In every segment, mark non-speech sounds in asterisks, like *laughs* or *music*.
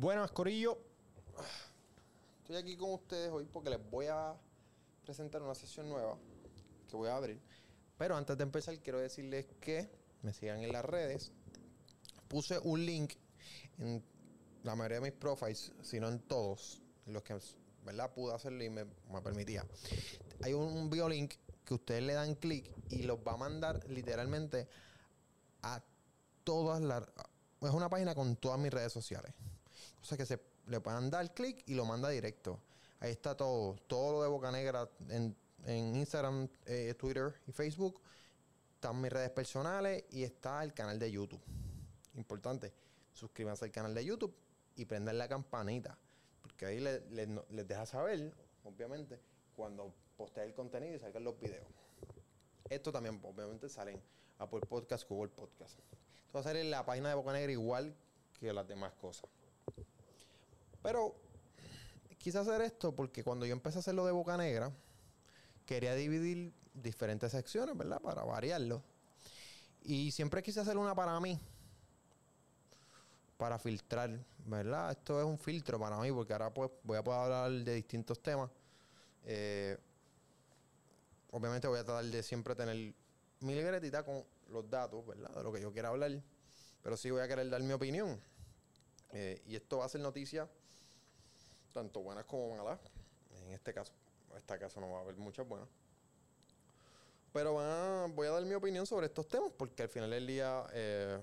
Buenas, Corillo. Estoy aquí con ustedes hoy porque les voy a presentar una sesión nueva que voy a abrir. Pero antes de empezar, quiero decirles que me sigan en las redes. Puse un link en la mayoría de mis profiles, si no en todos, en los que ¿verdad? pude hacerlo y me, permitía. Hay un biolink que ustedes le dan clic y los va a mandar literalmente a todas las... Es una página con todas mis redes sociales. O sea que se le puedan dar clic y lo manda directo. Ahí está todo. Todo lo de Boca Negra en, Instagram, eh, Twitter y Facebook. Están mis redes personales y está el canal de YouTube. Importante. Suscríbanse al canal de YouTube y prendan la campanita. Porque ahí les, deja saber, obviamente, cuando postee el contenido y salgan los videos. Esto también, obviamente, salen a por Podcast, Google Podcast. Esto va a salir en la página de Boca Negra igual que las demás cosas. Pero quise hacer esto porque cuando yo empecé a hacer lo de Boca Negra, quería dividir diferentes secciones, ¿verdad? Para variarlo. Y siempre quise hacer una para mí. Para filtrar, ¿verdad? Esto es un filtro para mí porque ahora pues voy a poder hablar de distintos temas. Eh, obviamente voy a tratar de siempre tener mi libretita con los datos, ¿verdad? De lo que yo quiera hablar. Pero sí voy a querer dar mi opinión. Eh, y esto va a ser noticia tanto buenas como malas. En este caso, en este caso no va a haber muchas buenas. Pero voy a dar mi opinión sobre estos temas porque al final del día eh,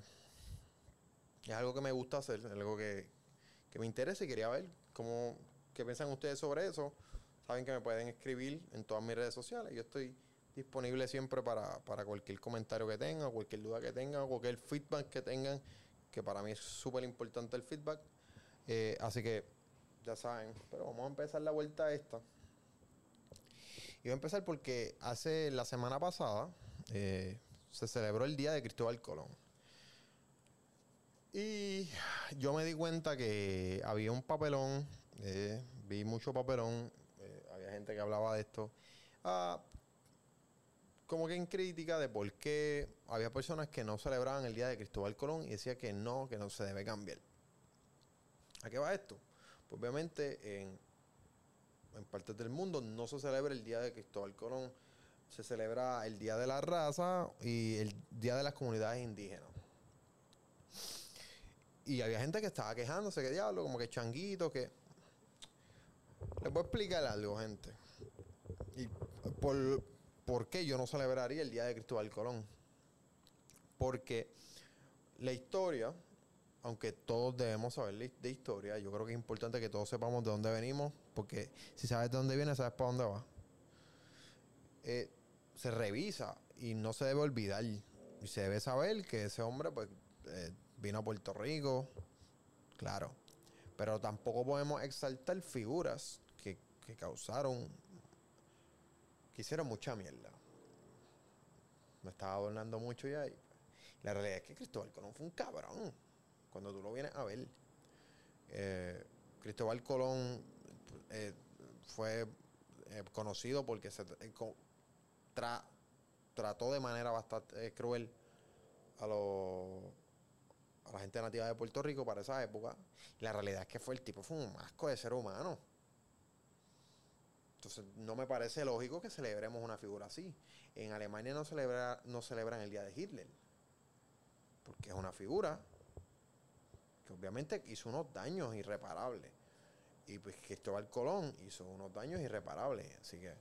es algo que me gusta hacer, es algo que, me interesa y quería ver cómo, qué piensan ustedes sobre eso. Saben que me pueden escribir en todas mis redes sociales. Yo estoy disponible siempre para, cualquier comentario que tengan, cualquier duda que tengan, cualquier feedback que tengan, que para mí es súper importante el feedback. Eh, así que ya saben. Pero vamos a empezar la vuelta esta. Y voy a empezar porque hace la semana pasada eh, se celebró el día de Cristóbal Colón. Y yo me di cuenta que había un papelón, eh, vi mucho papelón, eh, había gente que hablaba de esto, ah, como que en crítica de por qué había personas que no celebraban el día de Cristóbal Colón y decía que no, que no se debe cambiar. ¿A qué va esto? Obviamente en, en partes del mundo no se celebra el Día de Cristóbal Colón, se celebra el Día de la Raza y el Día de las Comunidades Indígenas. Y había gente que estaba quejándose, que diablo, como que changuito, que... Les voy a explicar algo, gente. Y por, por qué yo no celebraría el Día de Cristóbal Colón. Porque la historia aunque todos debemos saber de historia, yo creo que es importante que todos sepamos de dónde venimos, porque si sabes de dónde vienes, sabes para dónde vas. Eh, se revisa y no se debe olvidar. Y se debe saber que ese hombre pues, eh, vino a Puerto Rico, claro. Pero tampoco podemos exaltar figuras que, que causaron, que hicieron mucha mierda. Me estaba adornando mucho ya. Y la realidad es que Cristóbal Colón fue un cabrón cuando tú lo vienes a ver, eh, Cristóbal Colón eh, fue eh, conocido porque se trató de manera bastante cruel a, a la gente nativa de Puerto Rico para esa época. La realidad es que fue el tipo, fue un asco de ser humano. Entonces, no me parece lógico que celebremos una figura así. En Alemania no, celebra, no celebran el día de Hitler. Porque es una figura que obviamente hizo unos daños irreparables. Y pues Cristóbal Colón hizo unos daños irreparables. Así que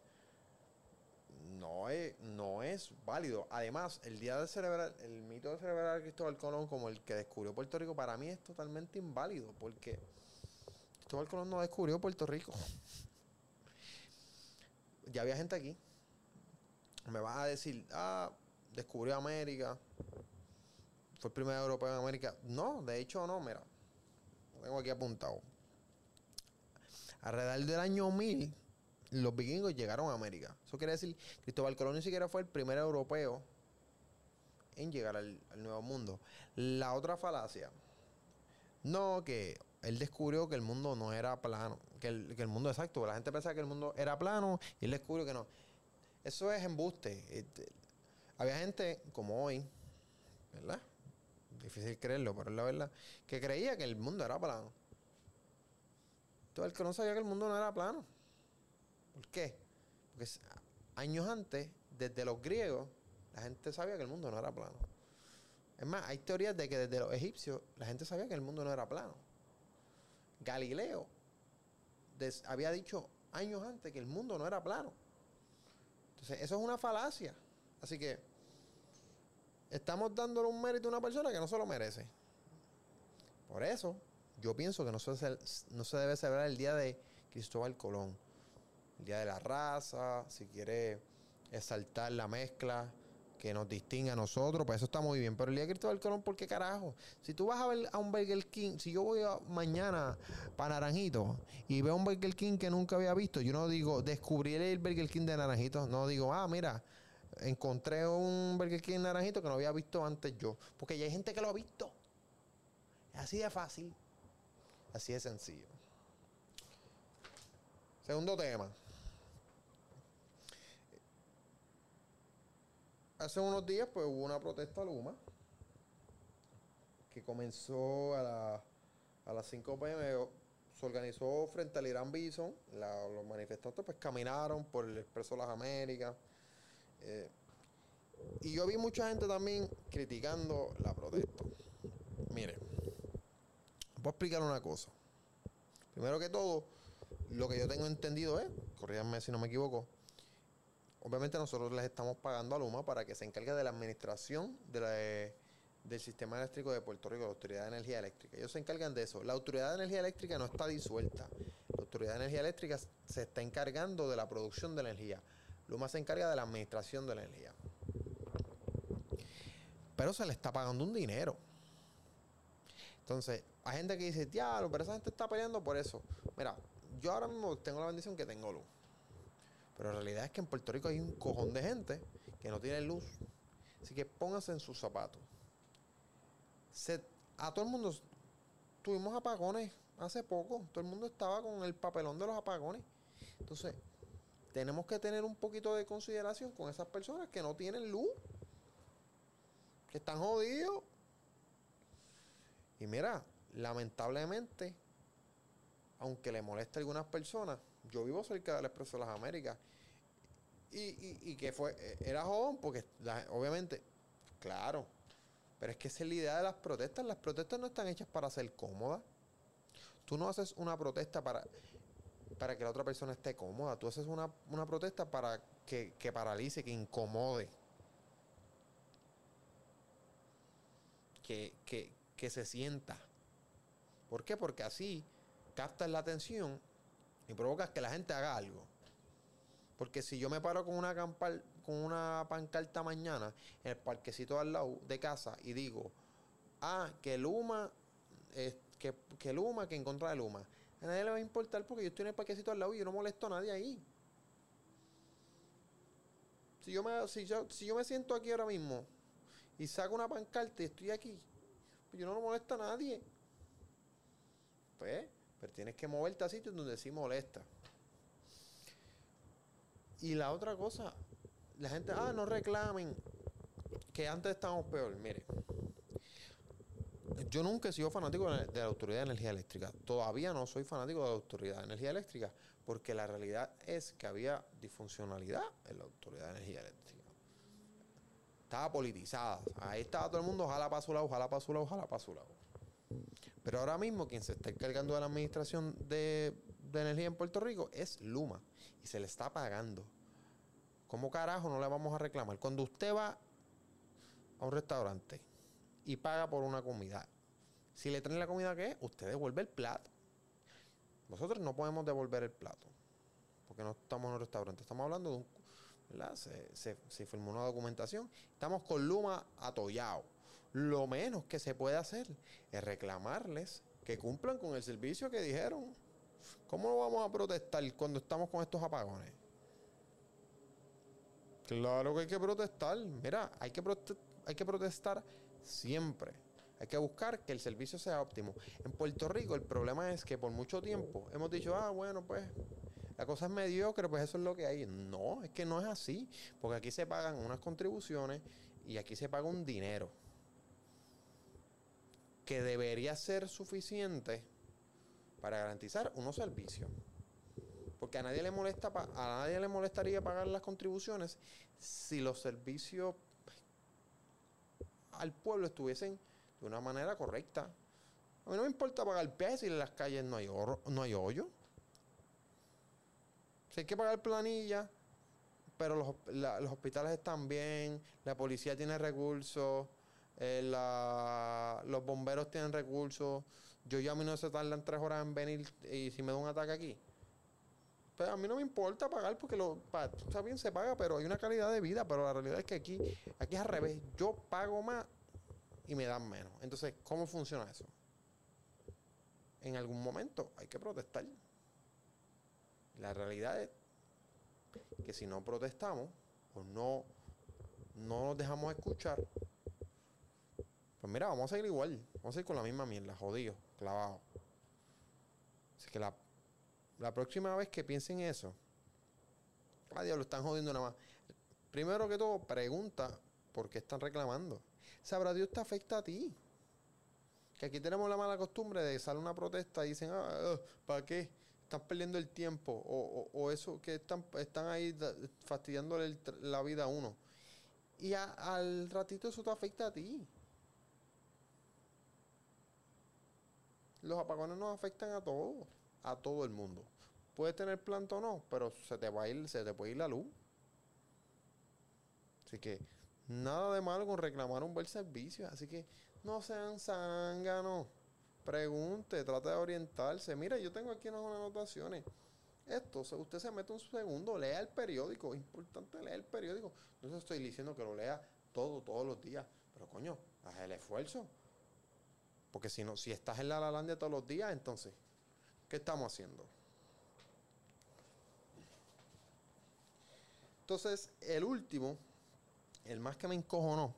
no es, no es válido. Además, el día de celebrar, el mito de celebrar Cristóbal Colón como el que descubrió Puerto Rico, para mí es totalmente inválido. Porque Cristóbal Colón no descubrió Puerto Rico. *laughs* ya había gente aquí. Me vas a decir, ah, descubrió América fue el primer europeo en América. No, de hecho no, mira. Lo tengo aquí apuntado. Alrededor del año 1000, los vikingos llegaron a América. Eso quiere decir, Cristóbal Colón ni siquiera fue el primer europeo en llegar al, Nuevo Mundo. La otra falacia. No, que él descubrió que el mundo no era plano. Que el, que el mundo exacto. La gente pensaba que el mundo era plano y él descubrió que no. Eso es embuste. Este, había gente como hoy, ¿verdad? Difícil creerlo, pero es la verdad, que creía que el mundo era plano. Todo el que no sabía que el mundo no era plano. ¿Por qué? Porque años antes, desde los griegos, la gente sabía que el mundo no era plano. Es más, hay teorías de que desde los egipcios la gente sabía que el mundo no era plano. Galileo había dicho años antes que el mundo no era plano. Entonces, eso es una falacia. Así que estamos dándole un mérito a una persona que no se lo merece. Por eso, yo pienso que no se, no se debe celebrar el día de Cristóbal Colón. El día de la raza, si quiere exaltar la mezcla que nos distingue a nosotros, pues eso está muy bien. Pero el día de Cristóbal Colón, ¿por qué carajo? Si tú vas a ver a un Burger King, si yo voy mañana para Naranjito y veo un Burger King que nunca había visto, yo no digo descubrí el Burger King de Naranjito, no digo, ah, mira, encontré un Burger King Naranjito que no había visto antes yo. Porque ya hay gente que lo ha visto. Es así de fácil. Así de sencillo. Segundo tema. hace unos días pues hubo una protesta Luma que comenzó a, a las 5 pm se organizó frente al Irán Bison los manifestantes pues caminaron por el Expreso las Américas eh, y yo vi mucha gente también criticando la protesta mire voy a explicar una cosa primero que todo lo que yo tengo entendido es corríganme si no me equivoco obviamente nosotros les estamos pagando a Luma para que se encargue de la administración del sistema eléctrico de Puerto Rico, la Autoridad de Energía Eléctrica. Ellos se encargan de eso. La Autoridad de Energía Eléctrica no está disuelta. La Autoridad de Energía Eléctrica se está encargando de la producción de energía. Luma se encarga de la administración de la energía. Pero se le está pagando un dinero. Entonces, hay gente que dice, diablo, pero esa gente está peleando por eso. Mira, yo ahora mismo tengo la bendición que tengo luz. Pero la realidad es que en Puerto Rico hay un cojón de gente que no tiene luz. Así que pónganse en sus zapatos. a todo el mundo tuvimos apagones hace poco. Todo el mundo estaba con el papelón de los apagones. Entonces, tenemos que tener un poquito de consideración con esas personas que no tienen luz. Que están jodidos. Y mira, lamentablemente, aunque le moleste a algunas personas, yo vivo cerca del Expreso de las Américas. Y, que fue, eh, era joven porque obviamente, claro, pero es que esa es la idea de las protestas. Las protestas no están hechas para ser cómodas. Tú no haces una protesta para, para que la otra persona esté cómoda. Tú haces una, protesta para que, que paralice, que incomode. Que, que, que se sienta. ¿Por qué? Porque así captas la atención y provocas que la gente haga algo. Porque si yo me paro con una, campal, con una pancarta mañana en el parquecito al lado de casa y digo, ah, que Luma, que, que Luma, que en contra de Luma. A nadie le va a importar porque yo estoy en el parquecito al lado y yo no molesto a nadie ahí. Si yo me, si yo, si yo me siento aquí ahora mismo y saco una pancarta y estoy aquí, pues yo no molesto a nadie. Pues, pero tienes que moverte a sitios donde sí molesta. Y la otra cosa, la gente, ah, no reclamen, que antes estábamos peor. Mire, yo nunca he sido fanático de la Autoridad de Energía Eléctrica. Todavía no soy fanático de la Autoridad de Energía Eléctrica, porque la realidad es que había disfuncionalidad en la Autoridad de Energía Eléctrica. Estaba politizada. Ahí estaba todo el mundo, ojalá para su lado, ojalá para su lado, ojalá para su lado. Pero ahora mismo quien se está encargando de la administración de, energía en Puerto Rico es Luma y se le está pagando. ¿Cómo carajo no le vamos a reclamar? Cuando usted va a un restaurante y paga por una comida, si le traen la comida que es, usted devuelve el plato. Nosotros no podemos devolver el plato porque no estamos en un restaurante. Estamos hablando de un. ¿verdad? Se, se, se firmó una documentación. Estamos con Luma atollado lo menos que se puede hacer es reclamarles que cumplan con el servicio que dijeron. ¿Cómo vamos a protestar cuando estamos con estos apagones? Claro que hay que protestar. Mira, hay que, hay que protestar siempre. Hay que buscar que el servicio sea óptimo. En Puerto Rico el problema es que por mucho tiempo hemos dicho, ah, bueno, pues la cosa es mediocre, pues eso es lo que hay. No, es que no es así. Porque aquí se pagan unas contribuciones y aquí se paga un dinero que debería ser suficiente para garantizar unos servicios. Porque a nadie le molesta a nadie le molestaría pagar las contribuciones si los servicios al pueblo estuviesen de una manera correcta. A mí no me importa pagar peaje si en las calles no hay, oro, no hay hoyo. Si hay que pagar planilla, pero los, los hospitales están bien, la policía tiene recursos, eh, los bomberos tienen recursos. Yo ya a mí no se tardan tres horas en venir y si me da un ataque aquí. Pero a mí no me importa pagar porque lo, está bien se paga, pero hay una calidad de vida. Pero la realidad es que aquí, aquí es al revés. Yo pago más y me dan menos. Entonces, ¿cómo funciona eso? En algún momento hay que protestar. La realidad es que si no protestamos o no, no nos dejamos escuchar, pues mira, vamos a seguir igual. Vamos a seguir con la misma mierda, jodido, clavado. Así que la, la próxima vez que piensen eso, adiós, lo están jodiendo nada más. Primero que todo, pregunta por qué están reclamando. Sabrá Dios te afecta a ti. Que aquí tenemos la mala costumbre de salir una protesta y dicen, ah, ah, ¿para qué? Están perdiendo el tiempo. O, eso que están, ahí fastidiándole la vida a uno. Y al ratito eso te afecta a ti. Los apagones nos afectan a todos, a todo el mundo. Puedes tener planta o no, pero se te va a ir, se te puede ir la luz. Así que nada de malo con reclamar un buen servicio. Así que no sean zánganos. Pregunte, trate de orientarse. Mira, yo tengo aquí unas anotaciones. Esto, usted se mete un segundo, lea el periódico. Es importante leer el periódico. No estoy diciendo que lo lea todo, todos los días. Pero coño, haz el esfuerzo. Porque si no, si estás en la Lalandia todos los días, entonces, ¿qué estamos haciendo? Entonces, el último, el más que me encojonó,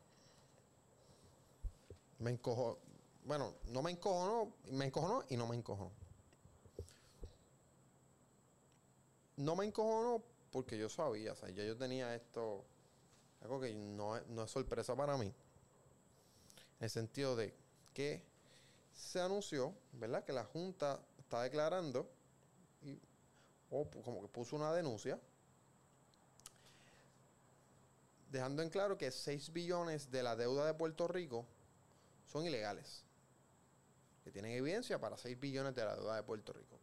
me encojo, bueno, no me encojonó, me encojonó y no me encojonó. No me encojonó porque yo sabía, o sea, ya yo tenía esto, algo que no, no es sorpresa para mí, en el sentido de que se anunció, ¿verdad? Que la Junta está declarando, y, o como que puso una denuncia, dejando en claro que 6 billones de la deuda de Puerto Rico son ilegales. Que tienen evidencia para 6 billones de la deuda de Puerto Rico.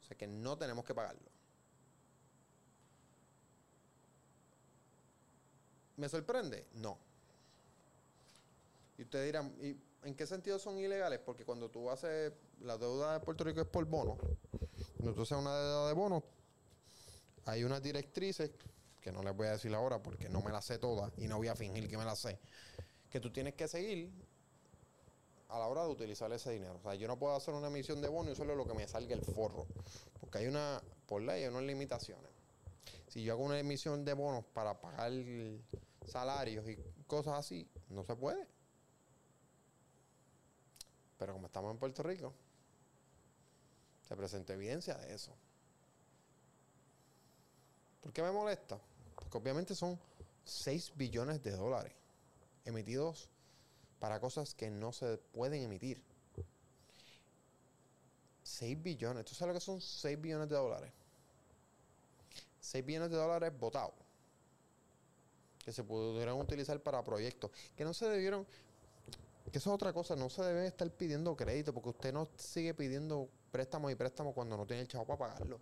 O sea que no tenemos que pagarlo. ¿Me sorprende? No. Y ustedes dirán, ¿y ¿En qué sentido son ilegales? Porque cuando tú haces la deuda de Puerto Rico es por bono. Cuando tú haces una deuda de bono, hay unas directrices que no les voy a decir ahora porque no me las sé todas y no voy a fingir que me las sé, que tú tienes que seguir a la hora de utilizar ese dinero. O sea, yo no puedo hacer una emisión de bono y solo lo que me salga el forro, porque hay una, por ley, hay unas limitaciones. Si yo hago una emisión de bonos para pagar salarios y cosas así, no se puede. Pero como estamos en Puerto Rico, se presenta evidencia de eso. ¿Por qué me molesta? Porque obviamente son 6 billones de dólares emitidos para cosas que no se pueden emitir. 6 billones. ¿Tú sabes lo que son 6 billones de dólares? 6 billones de dólares votados. Que se pudieron utilizar para proyectos. Que no se debieron. Que eso es otra cosa, no se debe estar pidiendo crédito porque usted no sigue pidiendo préstamos y préstamos cuando no tiene el chavo para pagarlo.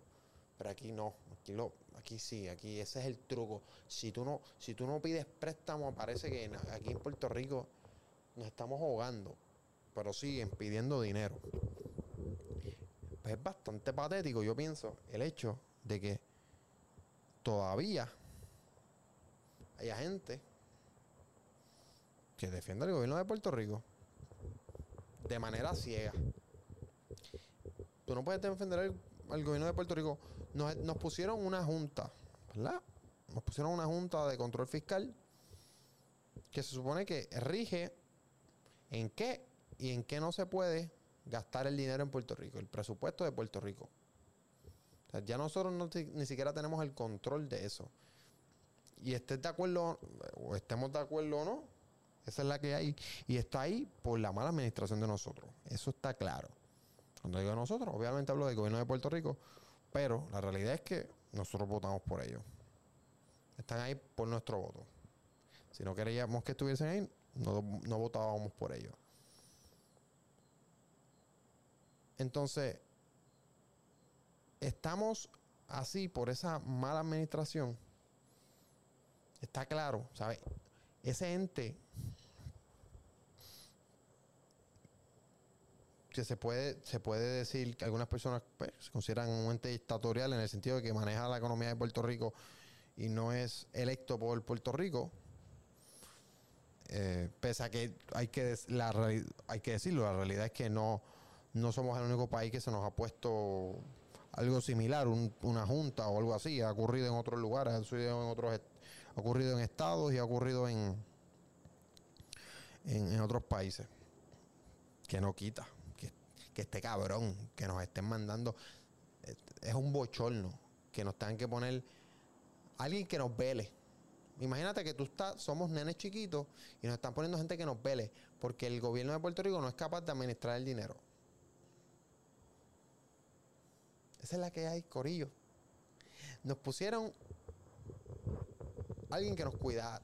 Pero aquí no, aquí lo, aquí sí, aquí ese es el truco. Si tú no, si tú no pides préstamo, parece que aquí en Puerto Rico nos estamos ahogando, pero siguen pidiendo dinero. Pues es bastante patético, yo pienso, el hecho de que todavía haya gente que defiende al gobierno de Puerto Rico de manera ciega. Tú no puedes defender al, gobierno de Puerto Rico. Nos, nos, pusieron una junta, ¿verdad? Nos pusieron una junta de control fiscal que se supone que rige en qué y en qué no se puede gastar el dinero en Puerto Rico, el presupuesto de Puerto Rico. ya nosotros ni siquiera tenemos el control de eso. Y estés de acuerdo, o estemos de acuerdo o no, esa es la que hay. Y está ahí por la mala administración de nosotros. Eso está claro. Cuando digo nosotros, obviamente hablo del gobierno de Puerto Rico, pero la realidad es que nosotros votamos por ellos. Están ahí por nuestro voto. Si no queríamos que estuviesen ahí, no, no votábamos por ellos. Entonces, estamos así por esa mala administración. Está claro, ¿sabes? Ese ente que se puede, se puede decir que algunas personas pues, se consideran un ente dictatorial en el sentido de que maneja la economía de Puerto Rico y no es electo por Puerto Rico. Eh, pese a que hay que, la, hay que decirlo, la realidad es que no, no somos el único país que se nos ha puesto algo similar, una junta o algo así. Ha ocurrido en otros lugares, ha ocurrido en otros, ha ocurrido en estados y ha ocurrido en, en, otros países. Que no quita, que, este cabrón, que nos estén mandando, es un bochorno, que nos tengan que poner alguien que nos vele. Imagínate que tú estás, somos nenes chiquitos y nos están poniendo gente que nos vele, porque el gobierno de Puerto Rico no es capaz de administrar el dinero. Esa es la que hay, Corillo. Nos pusieron alguien que nos cuidara,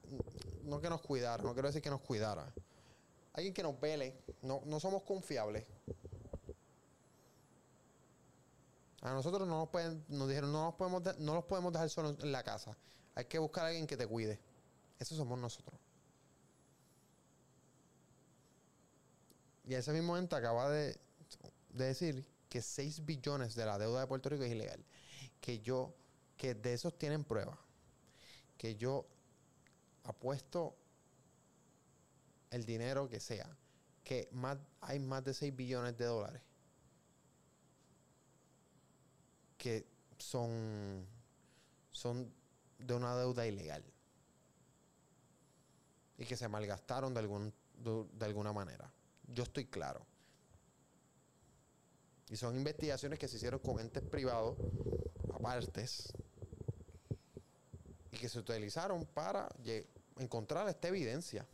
no que nos cuidara, no quiero decir que nos cuidara. Alguien que nos vele, no, no somos confiables. A nosotros no nos pueden, nos dijeron, no nos podemos, no los podemos dejar solos en la casa. Hay que buscar a alguien que te cuide. Eso somos nosotros. Y ese mismo ente acaba de, de decir que 6 billones de la deuda de Puerto Rico es ilegal. Que yo, que de esos tienen pruebas. Que yo apuesto el dinero que sea. Que más, hay más de 6 billones de dólares. Que son, son de una deuda ilegal. Y que se malgastaron de, algún, de alguna manera. Yo estoy claro. Y son investigaciones que se hicieron con entes privados, apartes, y que se utilizaron para encontrar esta evidencia.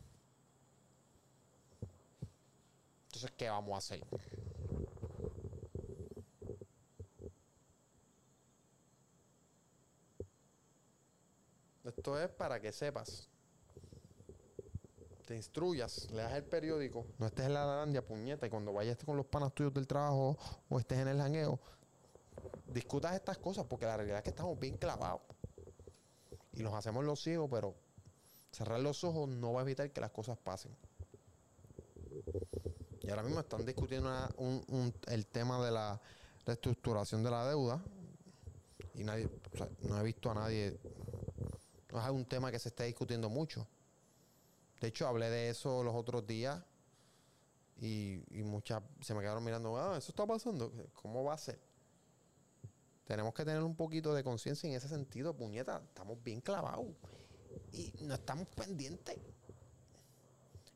Entonces, ¿qué vamos a hacer? Esto es para que sepas te instruyas, leas el periódico, no estés en la larandia, puñeta, y cuando vayas con los panas tuyos del trabajo o estés en el jangueo, discutas estas cosas, porque la realidad es que estamos bien clavados. Y nos hacemos los ciegos, pero cerrar los ojos no va a evitar que las cosas pasen. Y ahora mismo están discutiendo el tema de la reestructuración de la deuda. Y nadie, no he visto a nadie. No es un tema que se esté discutiendo mucho. De hecho, hablé de eso los otros días y, muchas se me quedaron mirando, ah, eso está pasando. ¿Cómo va a ser? Tenemos que tener un poquito de conciencia en ese sentido, puñeta. Estamos bien clavados y no estamos pendientes.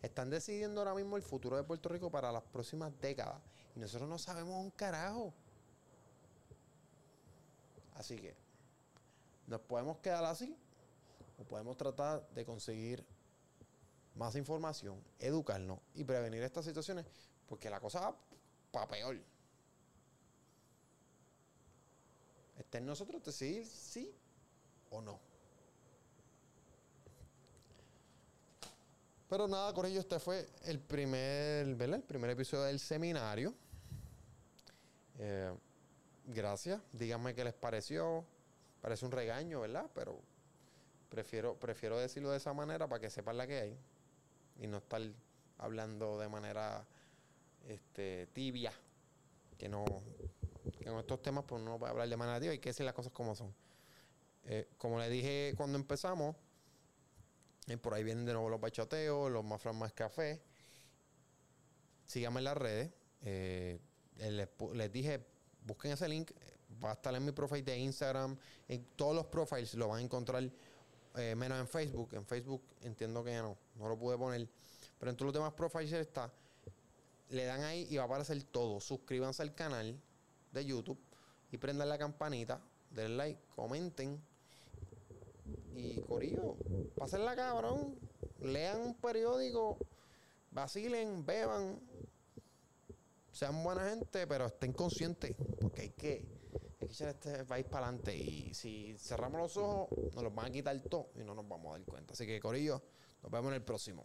Están decidiendo ahora mismo el futuro de Puerto Rico para las próximas décadas y nosotros no sabemos un carajo. Así que nos podemos quedar así podemos tratar de conseguir más información, educarnos y prevenir estas situaciones, porque la cosa va para peor. Está en nosotros decidir sí o no. Pero nada, con ello este fue el primer, ¿verdad? El primer episodio del seminario. Eh, gracias. Díganme qué les pareció. Parece un regaño, ¿verdad? Pero prefiero, prefiero decirlo de esa manera para que sepan la que hay y no estar hablando de manera este, tibia, que no que en estos temas pues no puede hablar de manera tibia, hay que decir las cosas como son. Eh, como le dije cuando empezamos, eh, por ahí vienen de nuevo los bachoteos, los más más café. Síganme en las redes. Eh, les, les, dije, busquen ese link. Va a estar en mi profile de Instagram. En todos los profiles lo van a encontrar eh, menos en Facebook. En Facebook entiendo que no, no lo pude poner. Pero en todos los demás profiles está. Le dan ahí y va a aparecer todo. Suscríbanse al canal de YouTube y prendan la campanita. Den like, comenten. Y Corillo, la cabrón. Lean un periódico, vacilen, beban. sean buena gente, pero estén conscientes, porque hay que, hay este país para adelante. Y si cerramos los ojos, nos los van a quitar todo y no nos vamos a dar cuenta. Así que, Corillo, nos vemos en el próximo.